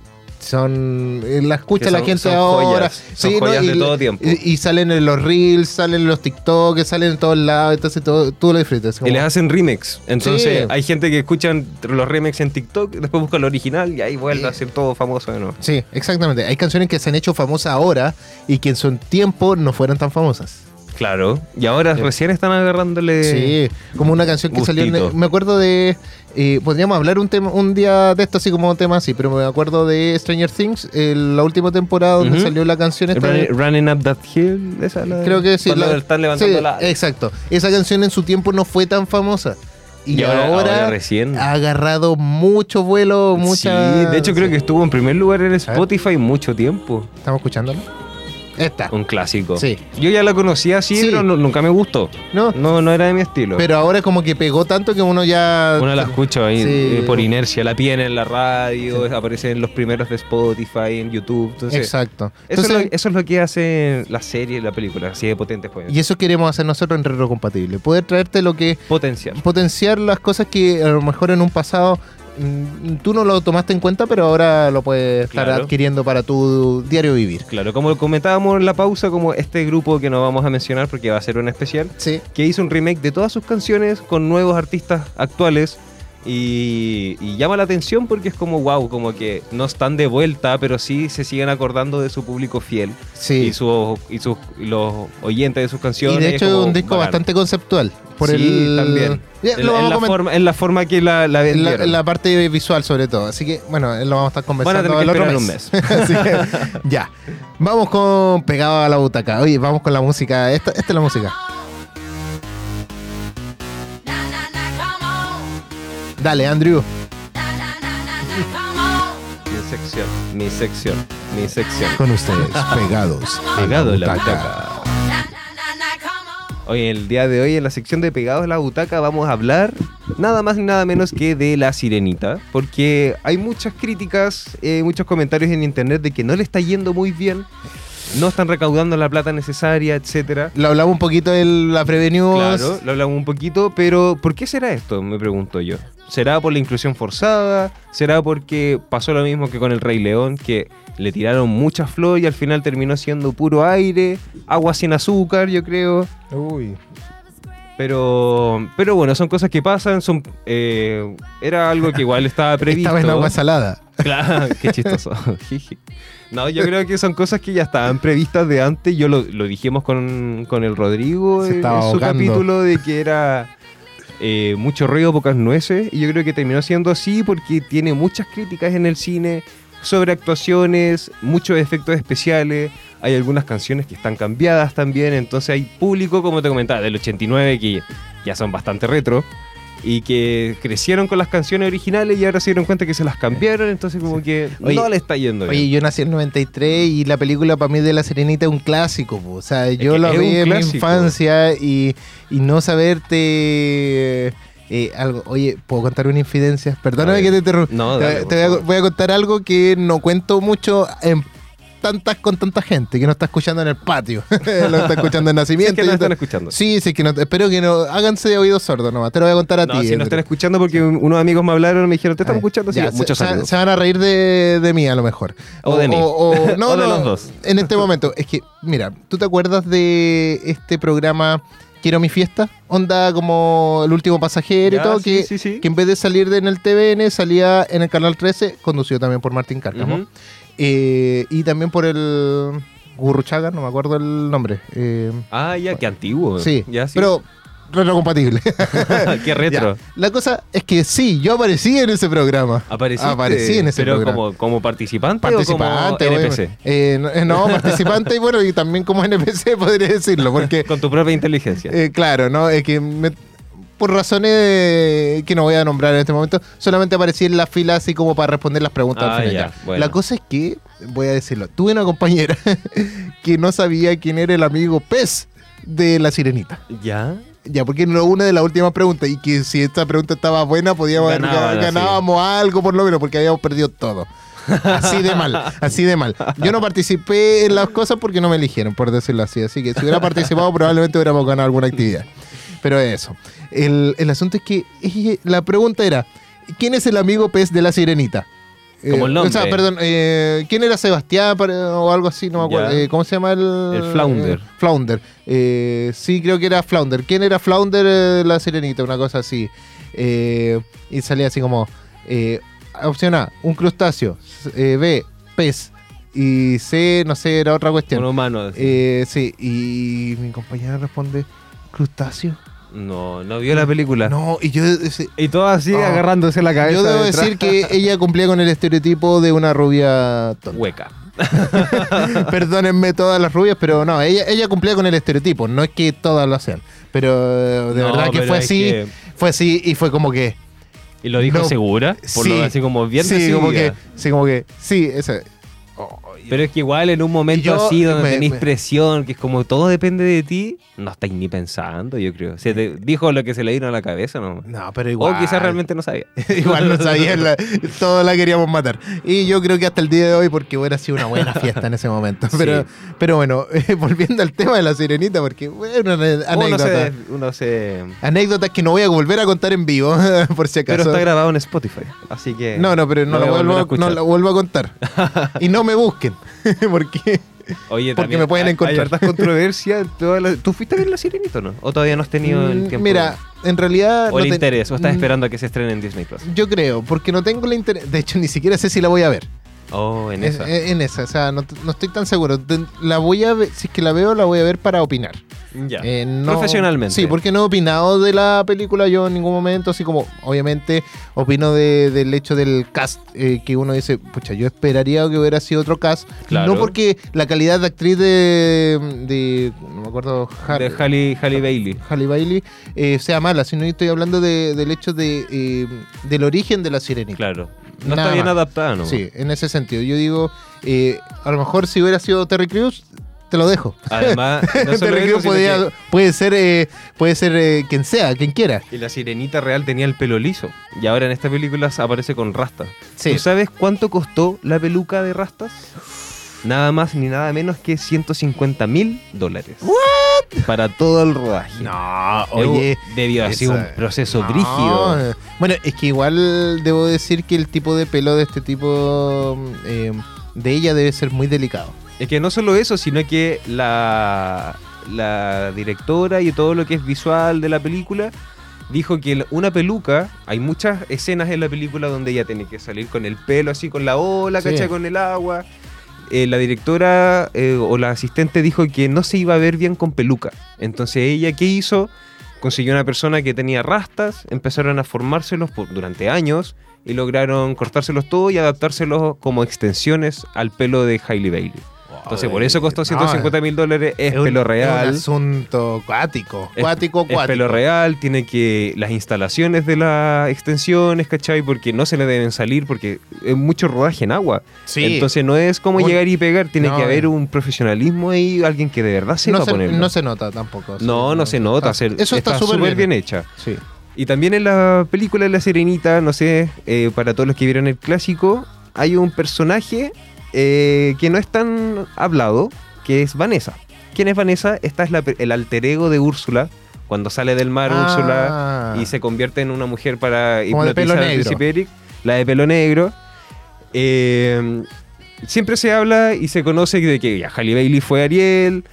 son eh, las escucha la gente son ahora. joyas, son Sí, y, de todo tiempo. Y, y salen en los reels, salen en los TikTok, salen en todos lados, entonces todo, tú lo disfrutas. Y les hacen remix. Entonces Sí. hay gente que escuchan los remix en TikTok, después busca el original y ahí vuelve Sí. a ser todo famoso de nuevo. Sí, exactamente. Hay canciones que se han hecho famosas ahora y que en su tiempo no fueron tan famosas. Claro. Y ahora Sí. recién están agarrándole. Sí, como una canción que salió. En, me acuerdo de. eh, podríamos hablar un tema un día de esto así como tema así, pero me acuerdo de Stranger Things, el- la última temporada donde salió la canción esta. de- Running, Up That Hill, esa es la creo que sí. Cuando la- están levantando sí, la. Exacto. Esa canción en su tiempo no fue tan famosa. Y, Y ahora- ahora, ahora recién. ha agarrado mucho vuelo, mucha. Sí, de hecho creo que estuvo en primer lugar en Spotify mucho tiempo. ¿Estamos escuchándolo? Esta. Un clásico. Sí. Yo ya la conocía así, Sí. pero no- nunca me gustó. ¿No? No, no era de mi estilo. Pero ahora como que pegó tanto que uno ya. Uno la escucha ahí Sí. eh, por inercia, la piden en la radio, aparece en los primeros de Spotify, en YouTube. Entonces, Exacto. Eso, es lo, eso es lo que hace la serie y la película, así de potentes pues. y eso queremos hacer nosotros en Retrocompatible. Poder traerte lo que Potencial. potenciar las cosas que a lo mejor en un pasado tú no lo tomaste en cuenta, pero ahora lo puedes estar adquiriendo para tu diario vivir. Claro, como lo comentábamos en la pausa, como este grupo que no vamos a mencionar porque va a ser un especial, Sí. que hizo un remake de todas sus canciones con nuevos artistas actuales. Y, y llama la atención porque es como wow, como que no están de vuelta, pero sí se siguen acordando de su público fiel Sí. y, su, y, sus- y los oyentes de sus Y canciones. de es hecho es como un disco bacán. bastante conceptual. Por sí, el... también. En, lo en vamos a la forma, en la forma que la, la En la, vendieron. en la parte visual sobre todo. Así que, bueno, lo vamos a estar Van a conversando tener que el otro esperar un [laughs] mes. Así que, ya. Vamos con Pegado a la butaca. Oye, vamos con la música. Esta, esta es la música. Dale, Andrew. Mi sección, mi sección, mi sección. Con ustedes, pegados. Pegado la butaca. Hoy, el día de hoy, en la sección de Pegados en la butaca, vamos a hablar nada más ni nada menos que de la sirenita. Porque hay muchas críticas, eh, muchos comentarios en internet de que no le está yendo muy bien, no están recaudando la plata necesaria, etcétera. Lo hablamos un poquito en la Prevenus. Claro, lo hablamos un poquito, pero ¿por qué será esto? Me pregunto yo. ¿Será por la inclusión forzada? ¿Será porque pasó lo mismo que con el Rey León, que le tiraron mucha flor y al final terminó siendo puro aire, agua sin azúcar, yo creo? Uy. Pero, pero bueno, son cosas que pasan, son eh, era algo que igual estaba previsto. [laughs] Estaba en agua salada. Claro, qué chistoso. [laughs] No, yo creo que son cosas que ya estaban previstas de antes. Yo lo, lo dijimos con, con el Rodrigo Se en, en su capítulo de que era eh, mucho ruido, pocas nueces. Y yo creo que terminó siendo así porque tiene muchas críticas en el cine sobre actuaciones, muchos efectos especiales. Hay algunas canciones que están cambiadas también. Entonces hay público, como te comentaba, del 89 que ya son bastante retro. Y que crecieron con las canciones originales y ahora se dieron cuenta que se las cambiaron. Entonces, como que Oye, no le está yendo bien. Oye, yo nací en 93 y la película para mí de La Sirenita es un clásico. po. O sea, yo que la es vi en mi infancia y, y no saberte... eh, algo, oye, ¿puedo contar una infidencia? Perdóname que te interrumpa. No, te, voy, a, voy a contar algo que no cuento mucho en tantas con tanta gente que no está escuchando en el patio. [laughs] lo está escuchando en [laughs] Si es nacimiento. que no están escuchando. Sí, sí, que no, espero que no. Háganse de oídos sordos nomás. Te lo voy a contar a No, ti. si no están escuchando porque un- unos amigos me hablaron y me dijeron, te estamos Ay, escuchando, sí, ya, muchos se, saludos. se van a reír de, de mí a lo mejor. O de mí. o- [laughs] no, O de los dos. En este momento. Es que, mira, ¿tú te acuerdas de este programa Quiero mi fiesta? Onda como el último pasajero Ya, y todo, sí, que, sí, sí. que en vez de salir de en el TVN salía en el canal 13, conducido también por Martín Cárcamo. Ujú. Eh, y también por el Gurruchaga, no me acuerdo el nombre. Eh, Ah, ya, qué antiguo. sí, ya, sí. pero retrocompatible. [laughs] qué retro. Ya. La cosa es que sí, yo aparecí en ese programa. Apareciste, Aparecí en ese pero programa. como, como participante, Participante, o como. NPC. Eh, no, no, [laughs] participante y bueno, y también como NPC [laughs] podría decirlo, porque, Con tu propia inteligencia. eh, claro, ¿no? Es que me- por razones de- que no voy a nombrar en este momento, solamente aparecí en la fila así como para responder las preguntas Ah, al final. ya, ya. bueno. La cosa es que, voy a decirlo, tuve una compañera [laughs] que no sabía quién era el amigo pez de la sirenita. ¿Ya? Ya, porque era una de las últimas preguntas y que si esta pregunta estaba buena, podíamos haber- ganábamos algo por lo menos, porque habíamos perdido todo. Así de mal, así de mal. Yo no participé en las cosas porque no me eligieron, por decirlo así. Así que si hubiera participado, probablemente hubiéramos ganado alguna actividad. Pero eso. El, el asunto es que la pregunta era: ¿quién es el amigo pez de la sirenita? Como el O sea, nombre. perdón, eh, ¿quién era Sebastián para- o algo así? No me acuerdo. Eh, ¿Cómo se llama el...? El Flounder. eh, Flounder. Eh, sí, creo que era Flounder. ¿Quién era Flounder eh, de la Sirenita? Una cosa así. Eh, y salía así como... eh, opción A, un crustáceo. Eh, B, pez. Y C, no sé, era otra cuestión. Un humano. Eh, sí, y mi compañera responde, ¿crustáceo? No, no vio la película. No, y yo... ese- Y todo así Ah. agarrándose la cabeza. yo debo detrás. decir que [laughs] ella cumplía con el estereotipo de una rubia tonta. Hueca. [laughs] Perdónenme todas las rubias, pero no, ella, ella cumplía con el estereotipo, no es que todas lo hacen. Pero eh, de No, verdad que pero fue es así, que- fue así y fue como que... ¿Y lo dijo No. segura? Por sí, lo así como bien sí, como que, sí, como que, sí, ese... oh, Pero es que igual en un momento yo así donde me- tenéis me- presión, que es como todo depende de ti, no estáis ni pensando, yo creo. Se te dijo lo que se le vino a la cabeza, ¿no? No, pero igual... O quizás realmente no sabía. [laughs] igual no sabía, la- todos la queríamos matar. Y yo creo que hasta el día de hoy, porque hubiera sido una buena fiesta en ese momento. [laughs] Pero, Sí. pero bueno, [laughs] volviendo al tema de la sirenita, porque bueno, una Uno anécdota. se, uno se... Anécdotas que no voy a volver a contar en vivo, por si acaso. Pero está grabado en Spotify, así que... No, no, pero no, lo la vuelvo, a no la vuelvo a contar. y no me busquen, [laughs] porque Oye, porque me pueden hay- encontrar. Hay hartas [laughs] controversias. las- ¿Tú fuiste a ver La Sirenita o no? ¿O todavía no has tenido el Mm, tiempo? mira, en realidad ¿O el no te- interés? ¿O estás Mm, esperando a que se estrene en Disney Plus? Yo creo, porque no tengo la interés. De hecho, ni siquiera sé si la voy a ver. Oh, en Es- esa. eh, en esa, o sea, no, no estoy tan seguro. La voy a ver, si es que la veo, la voy a ver para opinar. Ya. Eh, no- Profesionalmente. Sí, porque no he opinado de la película yo en ningún momento, así como, obviamente, opino de- del hecho del cast, eh, que uno dice, pucha, yo esperaría que hubiera sido otro cast. Claro. No porque la calidad de actriz de, de no me acuerdo, De Halle, Halle Bailey. Halle Bailey eh, sea mala, sino estoy hablando de- del hecho de, del origen de la sirenita. Claro. No Nada está bien más. adaptada, ¿no? Sí, en ese sentido. Yo digo, eh, a lo mejor si hubiera sido Terry Crews, te lo dejo. [laughs] Además, [laughs] no solo eso, podía- que- puede ser, eh, puede ser eh, quien sea, quien quiera. Y la sirenita real tenía el pelo liso. Y ahora en esta película aparece con rastas. Sí. ¿Tú sabes cuánto costó la peluca de rastas? Nada más ni nada menos que 150 mil dólares. Para todo el rodaje. No, Debo- Debió haber sido un proceso no, brígido. eh, Bueno, es que igual debo decir que el tipo de pelo de este tipo eh, de ella debe ser muy delicado. Es que no solo eso, sino que la, la directora y todo lo que es visual de la película dijo que una peluca, hay muchas escenas en la película donde ella tiene que salir con el pelo así, con la ola, Sí. ¿cachai? Con el agua. Eh, la directora eh, o la asistente dijo que no se iba a ver bien con peluca. Entonces ella, ¿qué hizo? Consiguió una persona que tenía rastas, empezaron a formárselos por- durante años y lograron cortárselos todo y adaptárselos como extensiones al pelo de Hailey Bailey. Entonces por eso costó No, 150 mil dólares, es, pelo Es real. un asunto cuático. Es- Cuático, es cuático. pelo real, tiene que las instalaciones de las extensiones, ¿cachai? Porque no se le deben salir porque es mucho rodaje en agua. Sí. Entonces no es como Un- llegar y pegar, tiene No, que haber eh. un profesionalismo ahí, alguien que de verdad sepa no, se, ponerlo. no se nota tampoco. sí, no, no se nota. Ah, se- Eso está súper bien. hecha. Sí. Y también en la película de La Sirenita, no sé, eh, para todos los que vieron el clásico, hay un personaje eh, que no es tan hablado, que es Vanessa. ¿Quién es Vanessa? Esta es la el alter ego de Úrsula. Cuando sale del mar Ah. Úrsula y se convierte en una mujer para hipnotizar al príncipe Eric, la de pelo negro. Eh, siempre se habla y se conoce de que ya, Halle Bailey fue Ariel,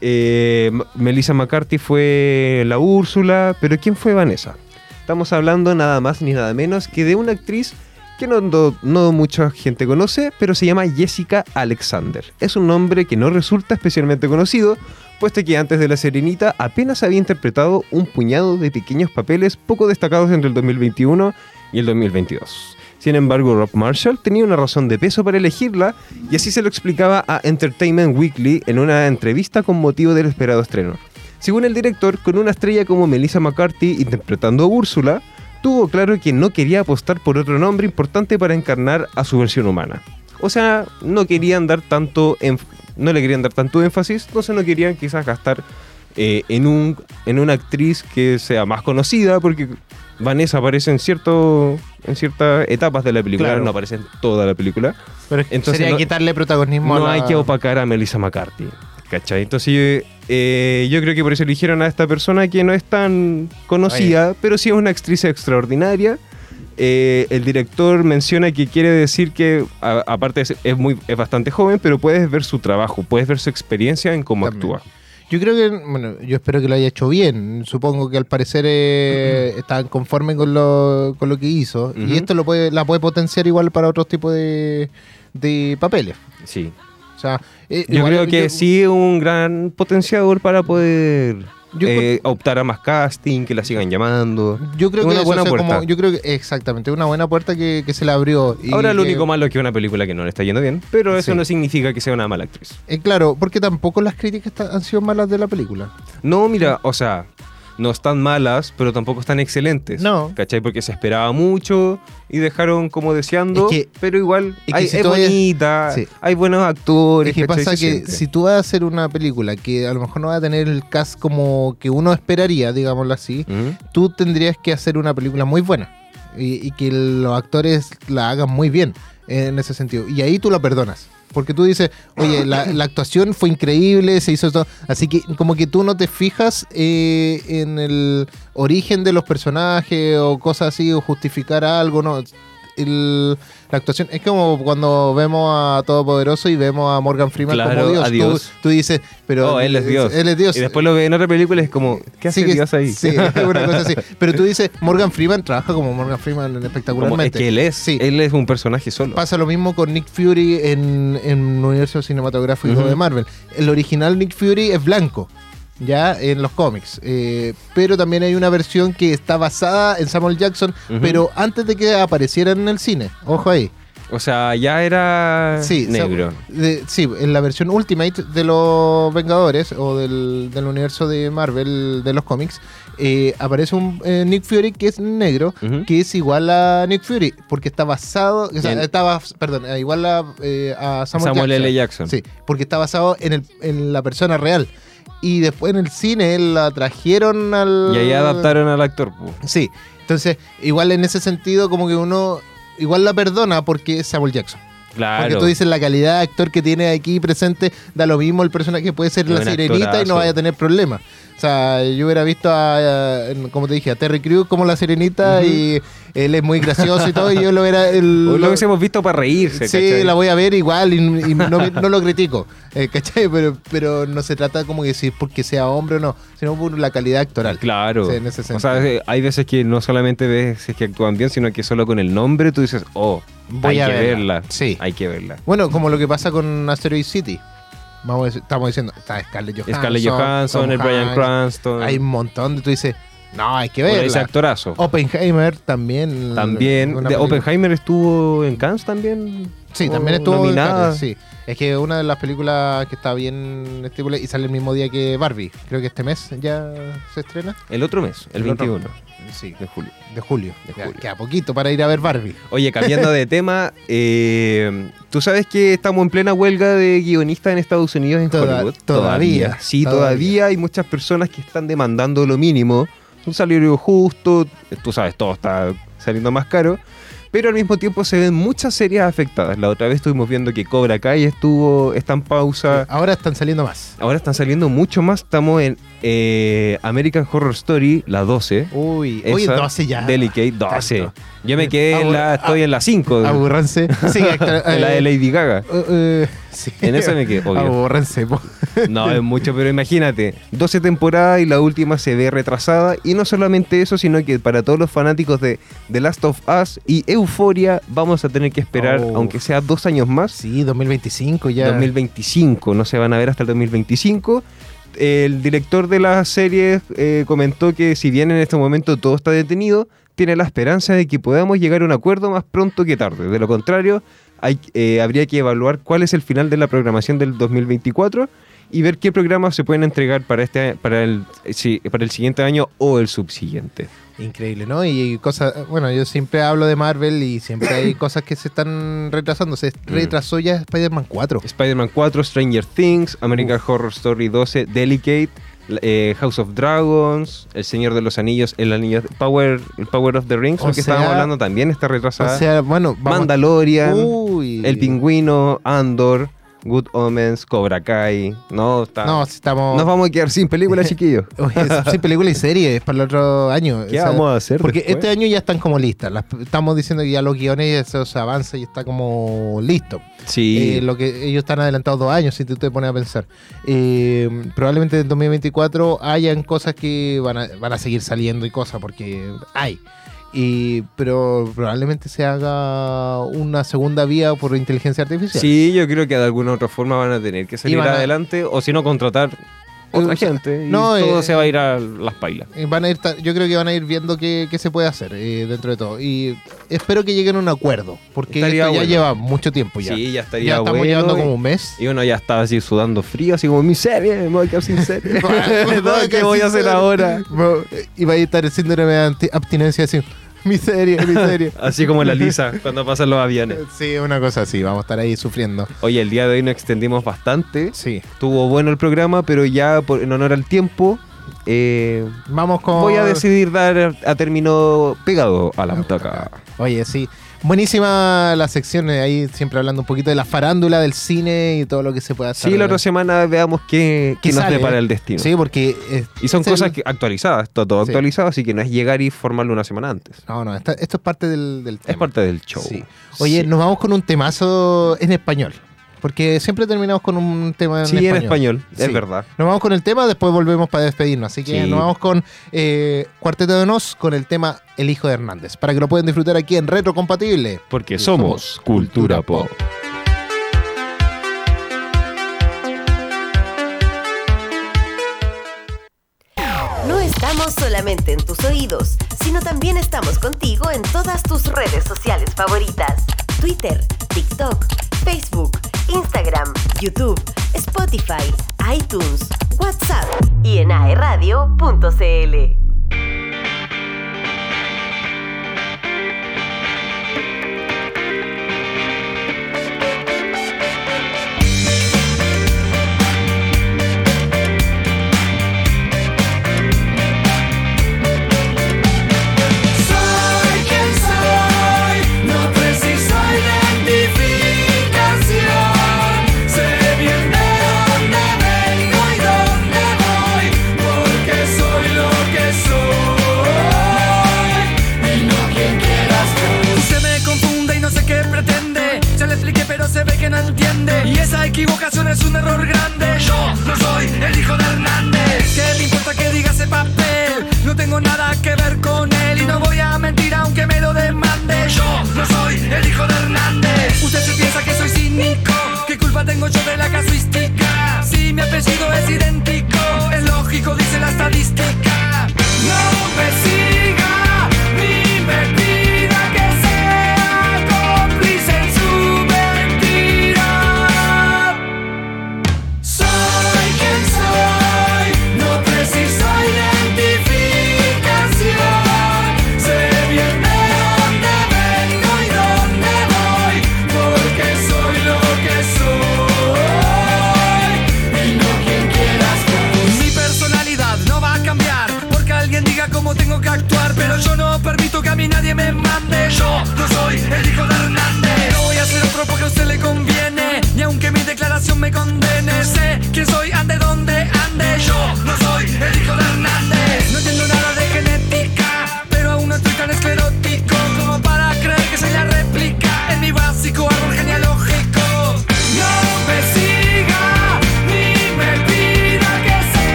eh, Melissa McCarthy fue la Úrsula, pero ¿quién fue Vanessa? Estamos hablando nada más ni nada menos que de una actriz que no, mucha gente conoce, pero se llama Jessica Alexander. Es un nombre que no resulta especialmente conocido, puesto que antes de La Serenita apenas había interpretado un puñado de pequeños papeles poco destacados entre el 2021 y el 2022. Sin embargo, Rob Marshall tenía una razón de peso para elegirla y así se lo explicaba a Entertainment Weekly en una entrevista con motivo del esperado estreno. Según el director, con una estrella como Melissa McCarthy interpretando a Úrsula, tuvo claro que no quería apostar por otro nombre importante para encarnar a su versión humana. O sea, no querían dar tanto no le querían dar tanto énfasis, entonces no querían quizás gastar eh, en, un, en una actriz que sea más conocida, porque Vanessa aparece en, cierto, en ciertas etapas de la película, Claro. no aparece en toda la película. Pero Entonces sería no- quitarle protagonismo No a la- hay que opacar a Melissa McCarthy. ¿Cachai? Entonces eh, yo creo que por eso eligieron a esta persona que no es tan conocida, pero sí es una actriz extraordinaria. Eh, el director menciona que quiere decir que, a- aparte es, es muy, es bastante joven, pero puedes ver su trabajo, puedes ver su experiencia en cómo También. actúa. Yo creo que, bueno, yo espero que lo haya hecho bien. Supongo que al parecer eh, estaban conformes con lo, con lo que hizo. Y esto lo puede, la puede potenciar igual para otros tipos de, de papeles. Sí. O sea, eh, Yo creo que yo- sí es un gran potenciador para poder eh, optar a más casting, que la sigan llamando. Yo creo Es que una eso, buena o sea, como- puerta. yo creo que exactamente, una buena puerta que, que se le abrió. y Ahora lo que- único malo es que es una película que no le está yendo bien, pero eso Sí. no significa que sea una mala actriz. Eh, claro, porque tampoco las críticas han sido malas de la película. No, mira, o sea, no están malas, pero tampoco están excelentes. No. ¿Cachai? Porque se esperaba mucho y dejaron como deseando, Es que- pero igual es que hay- si es bonita, Sí. hay buenos actores. Es que ¿cachai? pasa Se que siente. si tú vas a hacer una película que a lo mejor no va a tener el cast como que uno esperaría, digámoslo así, tú tendrías que hacer una película muy buena y, y que los actores la hagan muy bien en ese sentido. Y ahí tú la perdonas. Porque tú dices, oye, la, la actuación fue increíble, se hizo todo. Así que como que tú no te fijas eh, en el origen de los personajes o cosas así, o justificar algo, ¿no? El- la actuación es como cuando vemos a Todopoderoso y vemos a Morgan Freeman Claro, como Dios. a Tú- Dios. Tú, dices, pero él es Dios. Él es Dios. Y después lo ve en otra película y es como, ¿qué hace Sí, Dios ahí? Sí, [laughs] una cosa así. Pero tú dices, Morgan Freeman trabaja como Morgan Freeman Como- espectacularmente. es que él es, Sí. él es un personaje solo. Pasa lo mismo con Nick Fury en, en un universo cinematográfico Ujú. de Marvel. El original Nick Fury es blanco, ya en los cómics. Eh, pero también hay una versión que está basada en Samuel Jackson, pero antes de que apareciera en el cine. Ojo ahí. O sea, ya era Sí, negro. De- sí, en la versión Ultimate de los Vengadores o del, del universo de Marvel de los cómics, eh, aparece un eh, Nick Fury que es negro, que es igual a Nick Fury, porque está basado, o sea, estaba, perdón, igual a, eh, a Samuel, Samuel Jackson. L. Jackson. Sí, porque está basado en, el, en la persona real. Y después en el cine la trajeron al... Y ahí adaptaron al actor. pu. Sí, entonces igual en ese sentido como que uno igual la perdona porque es Samuel Jackson. Claro. Porque tú dices la calidad de actor que tiene aquí presente, da lo mismo el personaje puede ser la sirenita y no vaya a tener problemas. O sea, yo hubiera visto a, como te dije, a Terry Crews como la sirenita y él es muy gracioso y todo, y yo lo hubiera... el- [laughs] O lo hubiésemos visto para reírse. Sí, ¿cachai? la voy a ver igual y, y no, no lo critico, eh, ¿cachai? Pero, pero no se trata como que si porque sea hombre o no, sino por la calidad actoral. Claro. Sí, en ese o sea, hay veces que no solamente ves si es que actúan bien, sino que solo con el nombre tú dices, oh, Voy hay a que verla. verla. Sí. Hay que verla. Bueno, como lo que pasa con Asteroid City. Vamos a decir- estamos diciendo, está Scarlett Johansson. Scarlett Johansson, el Brian Cranston. Hay un montón de tú dices, no, hay que bueno, verla. ese actorazo. Oppenheimer también. también. Oppenheimer estuvo en Cannes también. Sí, también estuvo nominada. en Cannes, sí. Es que una de las películas que está bien estipulada y sale el mismo día que Barbie. Creo que este mes ya se estrena. El otro mes, el El otro. 21 Sí, de julio. de julio. De Ya, julio. Queda poquito para ir a ver Barbie. Oye, cambiando de [laughs] tema, eh, ¿tú sabes que estamos en plena huelga de guionistas en Estados Unidos en Toda- Hollywood? todavía, Sí, todavía. todavía. hay muchas personas que están demandando lo mínimo, un salario justo, tú sabes, todo está saliendo más caro, pero al mismo tiempo se ven muchas series afectadas. La otra vez estuvimos viendo que Cobra Kai estuvo, está en pausa. Ahora están saliendo más. Ahora están saliendo mucho más. Estamos en eh, American Horror Story, la 12. Uy, oye, 12 ya. Delicate, 12. Tanto. Yo me quedé en la, estoy en la 5. Aburranse. Sí, [laughs] en la de eh, Lady Gaga. eh, eh, sí. En esa me quedé, obvio. Aburranse. po. No, es [laughs] mucho, pero imagínate, 12 temporadas y la última se ve retrasada. Y no solamente eso, sino que para todos los fanáticos de The Last of Us y Euphoria, vamos a tener que esperar, Oh. aunque sea dos años más, Sí, 2025 ya. 2025. No se van a ver hasta el 2025. El director de la serie eh, comentó que si bien en este momento todo está detenido, tiene la esperanza de que podamos llegar a un acuerdo más pronto que tarde. De lo contrario, hay, eh, habría que evaluar cuál es el final de la programación del 2024 y ver qué programas se pueden entregar para este para el sí, para el siguiente año o el subsiguiente. Increíble, ¿no? Y cosas, bueno, yo siempre hablo de Marvel y siempre hay [coughs] cosas que se están retrasando. Se Mm. retrasó ya Spider-Man 4. Spider-Man 4, Stranger Things, American Horror Story 12, Delicate, eh, House of Dragons, El Señor de los Anillos, El Anillo Power, el Power of the Rings, O el que sea- estábamos hablando también está O retrasada. sea, bueno, vamos- Mandalorian, Uy. El Pingüino, Andor, Good Omens, Cobra Kai. No, está. No, estamos. Nos vamos a quedar sin películas, [laughs] chiquillos. Sin película y serie, es para el otro año. ¿Qué O sea, vamos a hacer Porque después? este año ya están como listas. Las- estamos diciendo que ya los guiones, eso se avanza y está como listo. Sí. Eh, lo que ellos están adelantados dos años, si tú te pones a pensar. Eh, probablemente en 2024 hayan cosas que van a, van a seguir saliendo y cosas, porque hay. Y, pero probablemente se haga una segunda vía por inteligencia artificial. Sí, yo creo que de alguna otra forma van a tener que salir a- adelante o si no contratar otra Eh, gente y no, todo eh, se va a ir a las pailas. Eh, Van a ir, yo creo que van a ir viendo qué, qué se puede hacer eh, dentro de todo. Y espero que lleguen a un acuerdo, porque esto ya bueno. lleva mucho tiempo ya. Sí, ya estaría ya estamos bueno llevando y- como un mes. Y uno ya estaba así sudando frío, así como mi serie, me voy a quedar sin serie. [laughs] [laughs] ¿Qué voy a hacer ahora? [laughs] Y va a estar el síndrome de abstinencia así. Mi serie, mi [laughs] serie. Así como la Lisa cuando pasan los aviones. Sí, una cosa así, vamos a estar ahí sufriendo. Oye, el día de hoy nos extendimos bastante. Sí. Estuvo bueno el programa, pero ya por- en honor al tiempo, eh, Vamos con. voy a decidir dar a término pegado a la butaca. Oye, sí. Buenísima la sección, eh, ahí siempre hablando un poquito de la farándula del cine y todo lo que se pueda hacer. Sí, la otra semana veamos qué, qué ¿Qué nos sale? depara el destino. Sí, porque. eh, Y son es el- cosas que- actualizadas, está todo Sí. actualizado, así que no es llegar y formarlo una semana antes. No, no, esta- esto es parte del, del Es tema. parte del show. Sí. Oye, Sí. nos vamos con un temazo en español. Porque siempre terminamos con un tema en Sí, español. en español, es Sí. verdad. Nos vamos con el tema, después volvemos para despedirnos. Así que Sí. nos vamos con eh, Cuarteto de Nos con el tema El Hijo de Hernández. Para que lo puedan disfrutar aquí en Retro Compatible. Porque somos cultura pop. No estamos solamente en tus oídos, sino también estamos contigo en todas tus redes sociales favoritas. Twitter, TikTok, Facebook, Instagram, YouTube, Spotify, iTunes, WhatsApp y en aeradio.cl.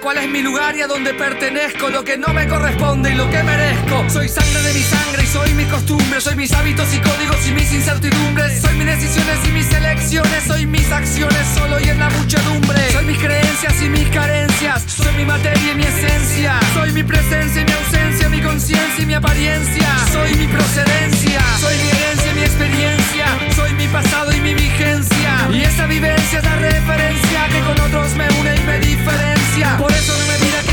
cuál es mi lugar y a dónde pertenezco, lo que no me corresponde y lo que merezco. Soy sangre de mi sangre y soy mis costumbres, soy mis hábitos y códigos y mis incertidumbres, soy mis decisiones y mis elecciones, soy mis acciones solo y en la muchedumbre, soy mis creencias y mis carencias, soy mi materia y mi esencia, soy mi presencia y mi ausencia, mi conciencia y mi apariencia, soy mi procedencia, soy mi herencia y mi experiencia, soy mi pasado y mi vigencia, y esa vivencia es la referencia que con otros me une y me diferencia. Por eso no me mira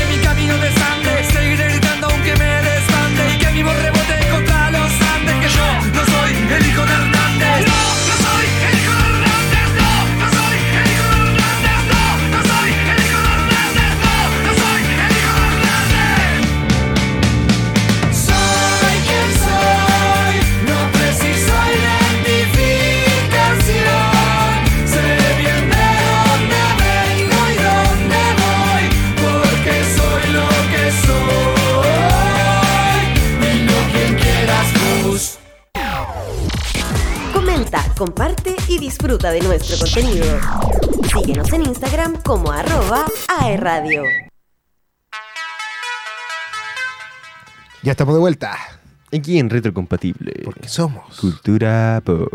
de nuestro contenido. Síguenos en Instagram como arroba aerradio. Ya estamos de vuelta. Aquí en Retrocompatible. Porque somos. Cultura pop.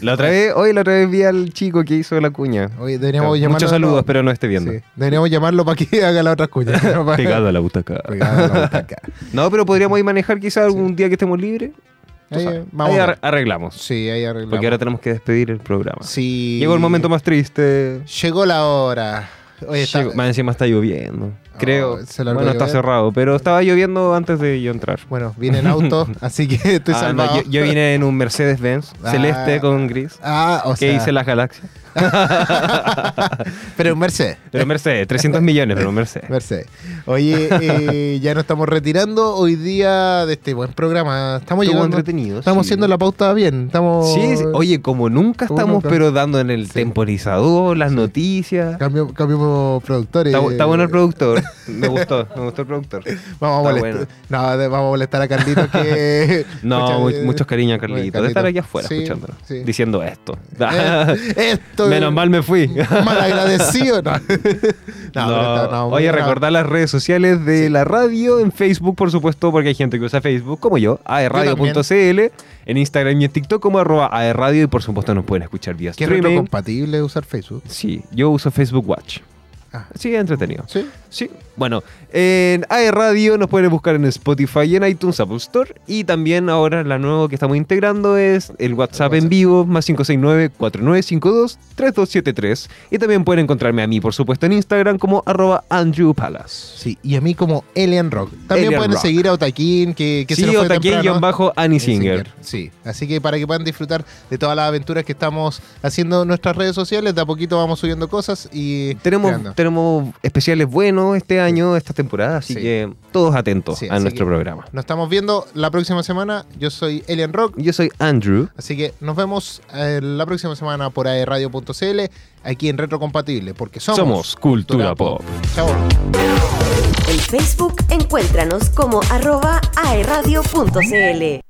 La otra vez, hoy la otra vez vi al chico que hizo la cuña. Oye, deberíamos llamarlo. Muchos saludos, espero no esté viendo. Sí, Deberíamos llamarlo para que [laughs] haga la otra cuña. [laughs] Pegado a la butaca. Pegado a la butaca. No, pero podríamos ir manejar quizás algún día que estemos libres. Ahí, Ahí arreglamos. Sí, ahí arreglamos. Porque ahora tenemos que despedir el programa. Sí. Llegó el momento más triste. Llegó la hora. Oye, está- Llegó- Más encima está lloviendo. Creo. se bueno, está cerrado, pero estaba lloviendo antes de yo entrar. Bueno, viene en auto, [laughs] así que estoy Ah, no, salvado. yo, yo vine en un Mercedes-Benz Ah. celeste con gris. Ah, o que sea. hice las galaxias. [laughs] Pero un Mercedes. Pero Mercedes, 300 millones, pero Mercedes. Mercedes. Oye, eh, ya nos estamos retirando hoy día de este buen programa. Estamos Estuvo llegando. entretenido. Estamos sí. haciendo la pauta bien. Estamos. Sí, sí. oye, como nunca Como estamos, nunca. pero dando en el Sí. temporizador, las noticias. Cambiamos, cambiamos productores. Está, bu- está bueno el productor. Me gustó, me gustó el productor. [laughs] Vamos a molestar. No, de- vamos a molestar a Carlitos que. [laughs] No, muchos cariños a bueno, Carlito. De estar aquí afuera escuchándolo. Diciendo esto. Eh, Menos mal me fui. [laughs] Mal agradecido. [laughs] No, no, No, está- no, Oye, recordar las redes sociales de la radio en Facebook, por supuesto, porque hay gente que usa Facebook, como yo, aerradio.cl, en Instagram y en TikTok como arroba aerradio y por supuesto nos pueden escuchar vía ¿Qué streaming. retrocompatible usar Facebook? Sí, yo uso Facebook Watch. Ah. Sí, entretenido. ¿Sí? Sí, bueno, en AE Radio nos pueden buscar en Spotify y en iTunes Apple Store. Y también ahora la nueva que estamos integrando es el WhatsApp, en vivo, más 569-4952-3273. Y también pueden encontrarme a mí, por supuesto, en Instagram como arroba Andrew Palace. Sí, y a mí como Alien Rock. También pueden Rock. seguir a Otaquín, que, que se Sí, nos fue Otaquín temprano. bajo Annie Singer. Sí, así que para que puedan disfrutar de todas las aventuras que estamos haciendo en nuestras redes sociales, de a poquito vamos subiendo cosas y Tenemos. Tenemos especiales buenos este año, esta temporada, así Sí. que todos atentos Sí, a nuestro programa. Nos estamos viendo la próxima semana. Yo soy Alien Rock. Yo soy Andrew. Así que nos vemos eh, la próxima semana por aerradio.cl aquí en Retrocompatible, porque somos, Somos Cultura Pop. Chao. En Facebook encuéntranos como arroba aerradio.cl.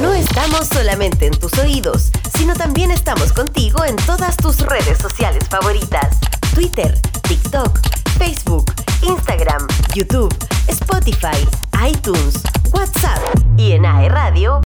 No estamos solamente en tus oídos, sino también estamos contigo en todas tus redes sociales favoritas. Twitter, TikTok, Facebook, Instagram, YouTube, Spotify, iTunes, WhatsApp y en AE Radio